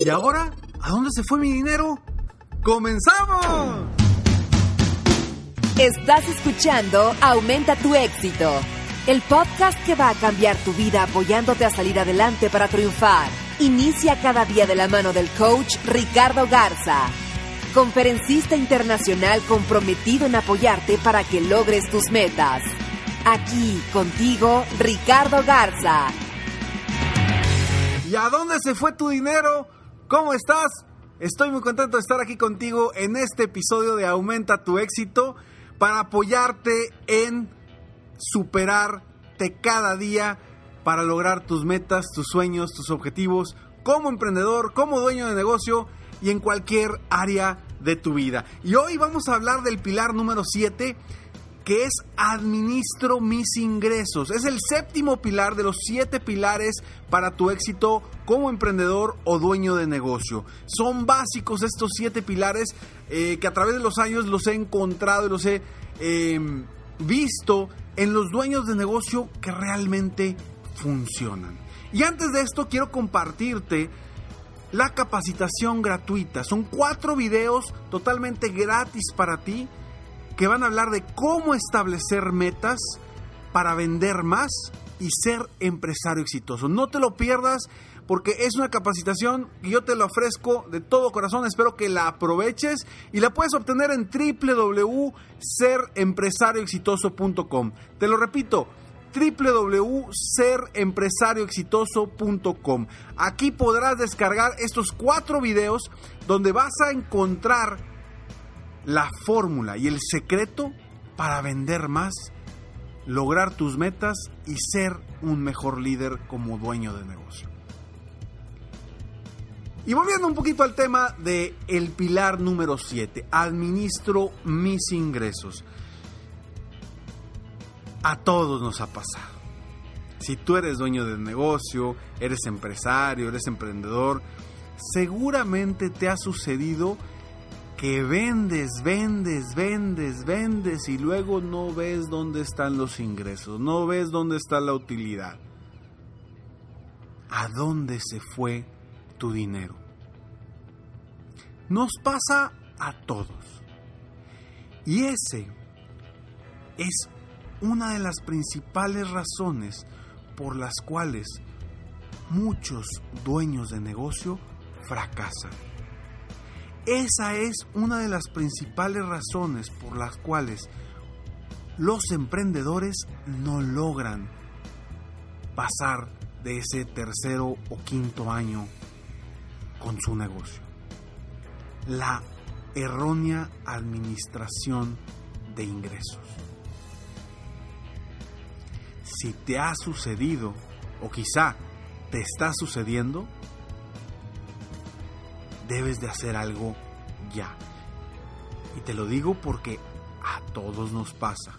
¿Y ahora? ¿A dónde se fue mi dinero? ¡Comenzamos! Estás escuchando Aumenta tu éxito, el podcast que va a cambiar tu vida apoyándote a salir adelante para triunfar. Inicia cada día de la mano del coach Ricardo Garza, conferencista internacional comprometido en apoyarte para que logres tus metas. Aquí contigo, Ricardo Garza. ¿Y a dónde se fue tu dinero? ¿Cómo estás? Estoy muy contento de estar aquí contigo en este episodio de Aumenta tu éxito para apoyarte en superarte cada día para lograr tus metas, tus sueños, tus objetivos como emprendedor, como dueño de negocio y en cualquier área de tu vida. Y hoy vamos a hablar del pilar número 7 que es administro mis ingresos. Es el séptimo pilar de los siete pilares para tu éxito como emprendedor o dueño de negocio. Son básicos estos siete pilares eh, que a través de los años los he encontrado y los he em, visto en los dueños de negocio que realmente funcionan. Y antes de esto quiero compartirte la capacitación gratuita. Son cuatro videos totalmente gratis para ti que van a hablar de cómo establecer metas para vender más y ser empresario exitoso. No te lo pierdas porque es una capacitación que yo te la ofrezco de todo corazón. Espero que la aproveches y la puedes obtener en www.serempresarioexitoso.com. Te lo repito, www.serempresarioexitoso.com. Aquí podrás descargar estos cuatro videos donde vas a encontrar la fórmula y el secreto para vender más, lograr tus metas y ser un mejor líder como dueño de negocio. Y volviendo un poquito al tema de el pilar número 7, administro mis ingresos. A todos nos ha pasado. Si tú eres dueño de negocio, eres empresario, eres emprendedor, seguramente te ha sucedido que vendes, vendes, vendes, vendes y luego no ves dónde están los ingresos, no ves dónde está la utilidad. ¿A dónde se fue tu dinero? Nos pasa a todos. Y ese es una de las principales razones por las cuales muchos dueños de negocio fracasan. Esa es una de las principales razones por las cuales los emprendedores no logran pasar de ese tercero o quinto año con su negocio. La errónea administración de ingresos. Si te ha sucedido o quizá te está sucediendo, debes de hacer algo ya. Y te lo digo porque a todos nos pasa.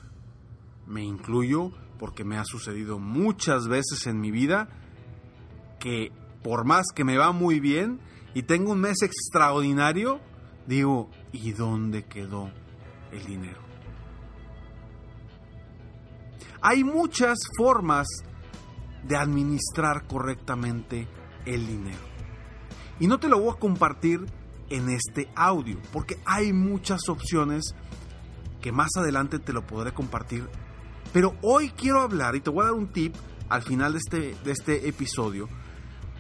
Me incluyo porque me ha sucedido muchas veces en mi vida que por más que me va muy bien y tengo un mes extraordinario, digo, ¿y dónde quedó el dinero? Hay muchas formas de administrar correctamente el dinero. Y no te lo voy a compartir en este audio, porque hay muchas opciones que más adelante te lo podré compartir. Pero hoy quiero hablar y te voy a dar un tip al final de este, de este episodio,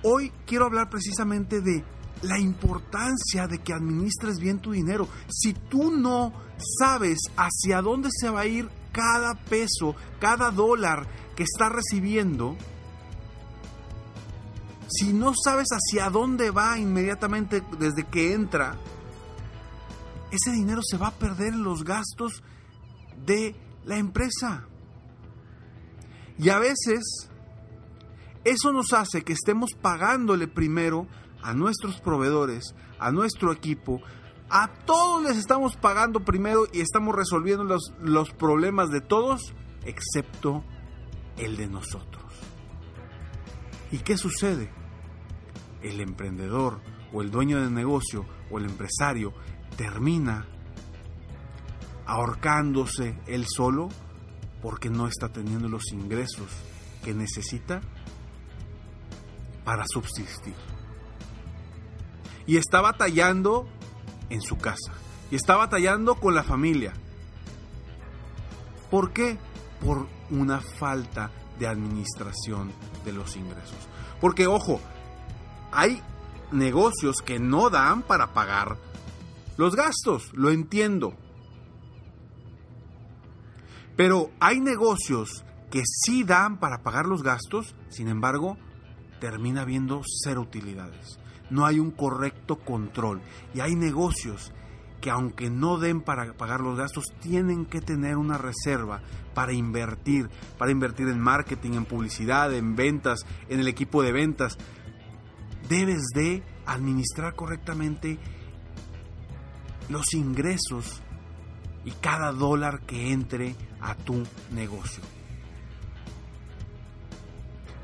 hoy quiero hablar precisamente de la importancia de que administres bien tu dinero. Si tú no sabes hacia dónde se va a ir cada peso, cada dólar que estás recibiendo, si no sabes hacia dónde va inmediatamente desde que entra, ese dinero se va a perder en los gastos de la empresa. Y a veces eso nos hace que estemos pagándole primero a nuestros proveedores, a nuestro equipo, a todos les estamos pagando primero y estamos resolviendo los, los problemas de todos, excepto el de nosotros. ¿Y qué sucede? El emprendedor o el dueño del negocio o el empresario termina ahorcándose él solo porque no está teniendo los ingresos que necesita para subsistir. Y está batallando en su casa. Y está batallando con la familia. ¿Por qué? Por una falta de administración de los ingresos. Porque, ojo, hay negocios que no dan para pagar los gastos, lo entiendo. Pero hay negocios que sí dan para pagar los gastos, sin embargo, termina habiendo cero utilidades. No hay un correcto control. Y hay negocios que aunque no den para pagar los gastos, tienen que tener una reserva para invertir, para invertir en marketing, en publicidad, en ventas, en el equipo de ventas. Debes de administrar correctamente los ingresos y cada dólar que entre a tu negocio.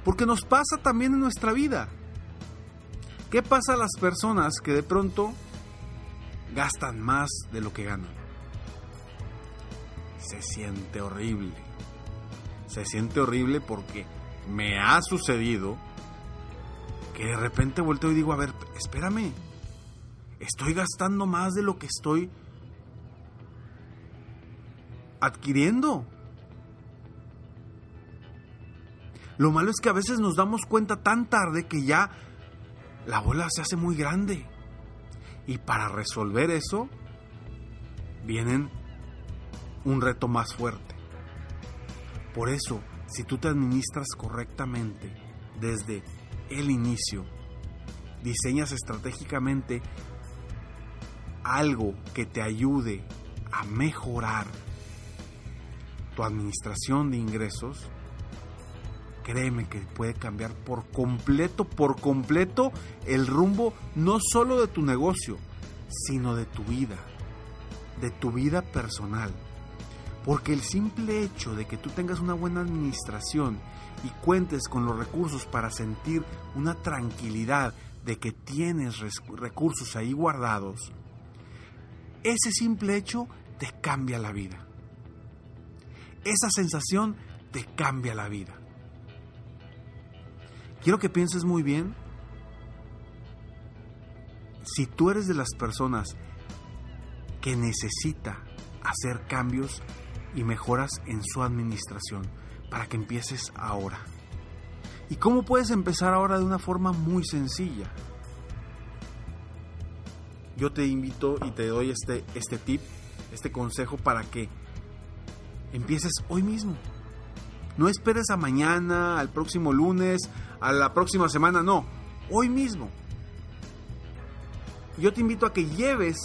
Porque nos pasa también en nuestra vida. ¿Qué pasa a las personas que de pronto gastan más de lo que ganan? Se siente horrible. Se siente horrible porque me ha sucedido que de repente vuelto y digo, a ver, espérame, estoy gastando más de lo que estoy adquiriendo. Lo malo es que a veces nos damos cuenta tan tarde que ya la bola se hace muy grande. Y para resolver eso, vienen un reto más fuerte. Por eso, si tú te administras correctamente desde el inicio, diseñas estratégicamente algo que te ayude a mejorar tu administración de ingresos, créeme que puede cambiar por completo, por completo el rumbo no solo de tu negocio, sino de tu vida, de tu vida personal. Porque el simple hecho de que tú tengas una buena administración y cuentes con los recursos para sentir una tranquilidad de que tienes recursos ahí guardados, ese simple hecho te cambia la vida. Esa sensación te cambia la vida. Quiero que pienses muy bien si tú eres de las personas que necesita hacer cambios y mejoras en su administración para que empieces ahora. ¿Y cómo puedes empezar ahora de una forma muy sencilla? Yo te invito y te doy este, este tip, este consejo para que empieces hoy mismo. No esperes a mañana, al próximo lunes, a la próxima semana, no, hoy mismo. Yo te invito a que lleves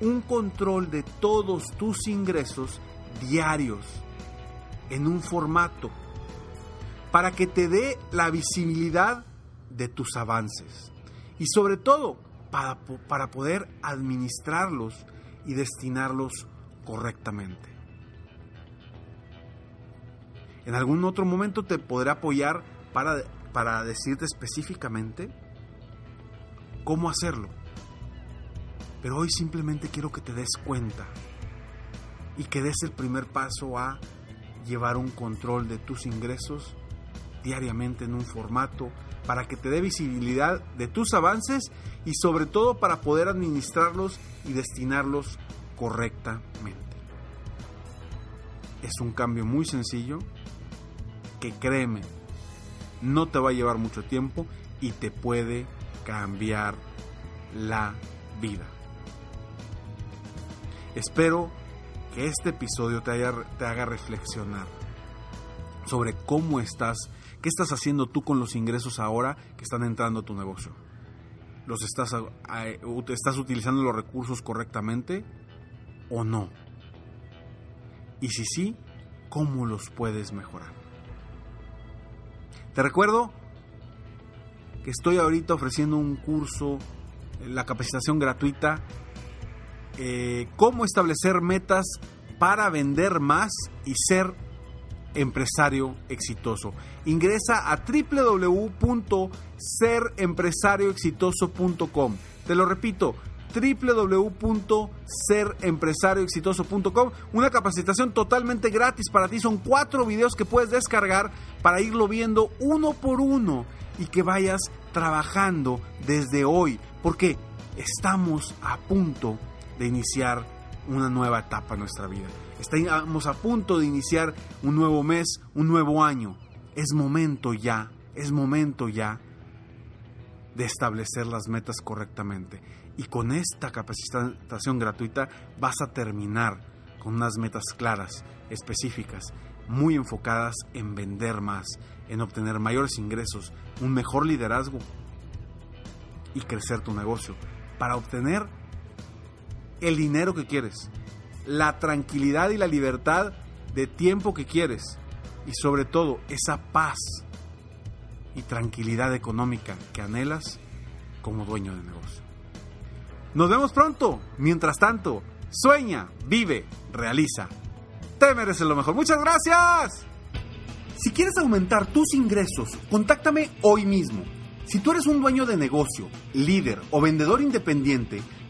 un control de todos tus ingresos diarios en un formato para que te dé la visibilidad de tus avances y sobre todo para, para poder administrarlos y destinarlos correctamente. En algún otro momento te podré apoyar para, para decirte específicamente cómo hacerlo. Pero hoy simplemente quiero que te des cuenta y que des el primer paso a llevar un control de tus ingresos diariamente en un formato para que te dé visibilidad de tus avances y sobre todo para poder administrarlos y destinarlos correctamente. Es un cambio muy sencillo que créeme, no te va a llevar mucho tiempo y te puede cambiar la vida. Espero que este episodio te, haga reflexionar sobre cómo estás, qué estás haciendo tú con los ingresos ahora que están entrando a tu negocio. ¿Los estás utilizando los recursos correctamente o no? Y si sí, ¿cómo los puedes mejorar? Te recuerdo que estoy ahorita ofreciendo un curso, la capacitación gratuita, eh, cómo establecer metas para vender más y ser empresario exitoso. Ingresa a www.serempresarioexitoso.com. Te lo repito, www.serempresarioexitoso.com. Una capacitación totalmente gratis para ti. Son cuatro videos que puedes descargar para irlo viendo uno por uno y que vayas trabajando desde hoy. Porque estamos a punto de iniciar una nueva etapa en nuestra vida. Estamos a punto de iniciar un nuevo mes, un nuevo año. Es momento ya, es momento ya de establecer las metas correctamente. Y con esta capacitación gratuita vas a terminar con unas metas claras, específicas, muy enfocadas en vender más, en obtener mayores ingresos, un mejor liderazgo y crecer tu negocio para obtener el dinero que quieres, la tranquilidad y la libertad de tiempo que quieres y sobre todo esa paz y tranquilidad económica que anhelas como dueño de negocio. Nos vemos pronto. Mientras tanto, sueña, vive, realiza. Te mereces lo mejor. Muchas gracias. Si quieres aumentar tus ingresos, contáctame hoy mismo. Si tú eres un dueño de negocio, líder o vendedor independiente,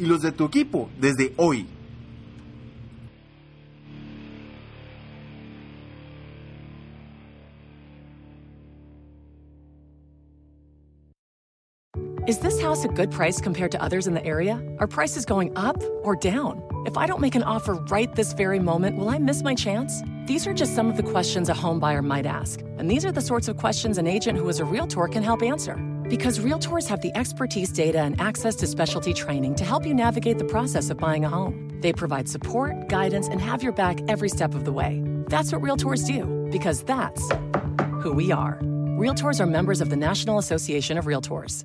y los de tu equipo desde hoy. Is this house a good price compared to others in the area? Are prices going up or down? If I don't make an offer right this very moment, will I miss my chance? These are just some of the questions a home buyer might ask. And these are the sorts of questions an agent who is a realtor can help answer. Because realtors have the expertise, data, and access to specialty training to help you navigate the process of buying a home. They provide support, guidance, and have your back every step of the way. That's what realtors do, because that's who we are. Realtors are members of the National Association of Realtors.